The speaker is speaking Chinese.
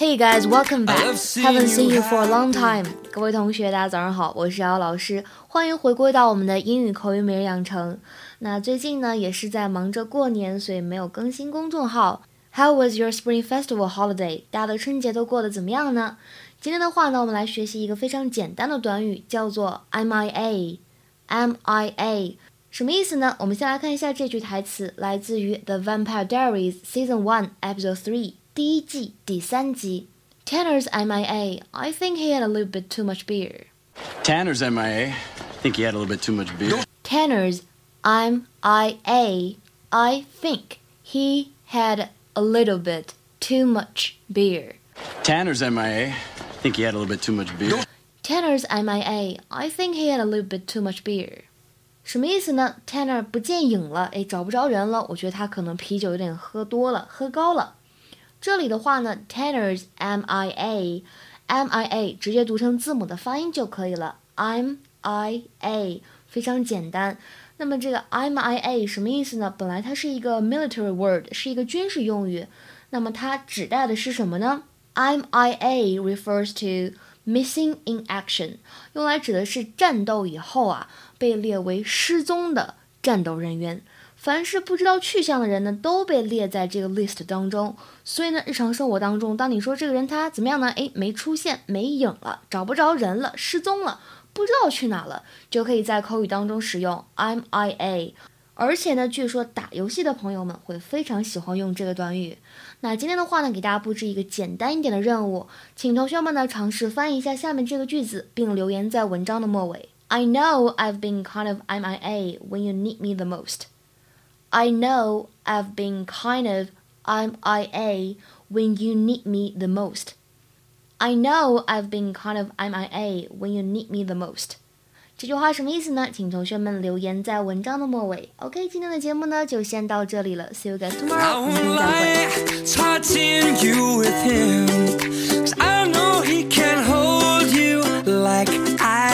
Hey guys, welcome back. Haven't seen you for a long time. 各位同学，大家早上好，我是姚老师，欢迎回归到我们的英语口语每日养成。那最近呢，也是在忙着过年，所以没有更新公众号。How was your Spring Festival holiday? 大家的春节都过得怎么样呢？今天的话呢，我们来学习一个非常简单的短语，叫做 MIA。MIA 什么意思呢？我们先来看一下这句台词，来自于《The Vampire Diaries》Season One Episode Three。第一季第三集，Tanner's MIA. I think he had a little bit too much beer. Tanner's MIA. I think he had a little bit too much beer. Tanner's MIA. I think he had a little bit too much beer. Tanner's MIA. I think he had a little bit too much beer. Tanner's MIA. I think he had a little bit too much beer. 什么意思呢？Tanner 不见影了，哎，找不着人了。我觉得他可能啤酒有点喝多了，喝高了。 这里的话呢，Tanner's M I A M I A 直接读成字母的发音就可以了，M I A 非常简单。那么这个 M I A 什么意思呢？本来它是一个 military word，是一个军事用语。那么它指代的是什么呢？M I A refers to missing in action，用来指的是战斗以后啊被列为失踪的战斗人员。凡是不知道去向的人呢，都被列在这个 list 当中。所以呢，日常生活当中，当你说这个人他怎么样呢？诶，没出现，没影了，找不着人了，失踪了，不知道去哪了，就可以在口语当中使用 MIA。而且呢，据说打游戏的朋友们会非常喜欢用这个短语。那今天的话呢，给大家布置一个简单一点的任务，请同学们呢尝试翻译一下下面这个句子，并留言在文章的末尾。I know I've been kind of MIA when you need me the most. I know I've been kind of um, MIA when you need me the most. I know I've been kind of MIA when you need me the most。这句话什么意思呢？请同学们留言在文章的末尾。OK，今天的节目呢就先到这里了。See you guys tomorrow，明天再会。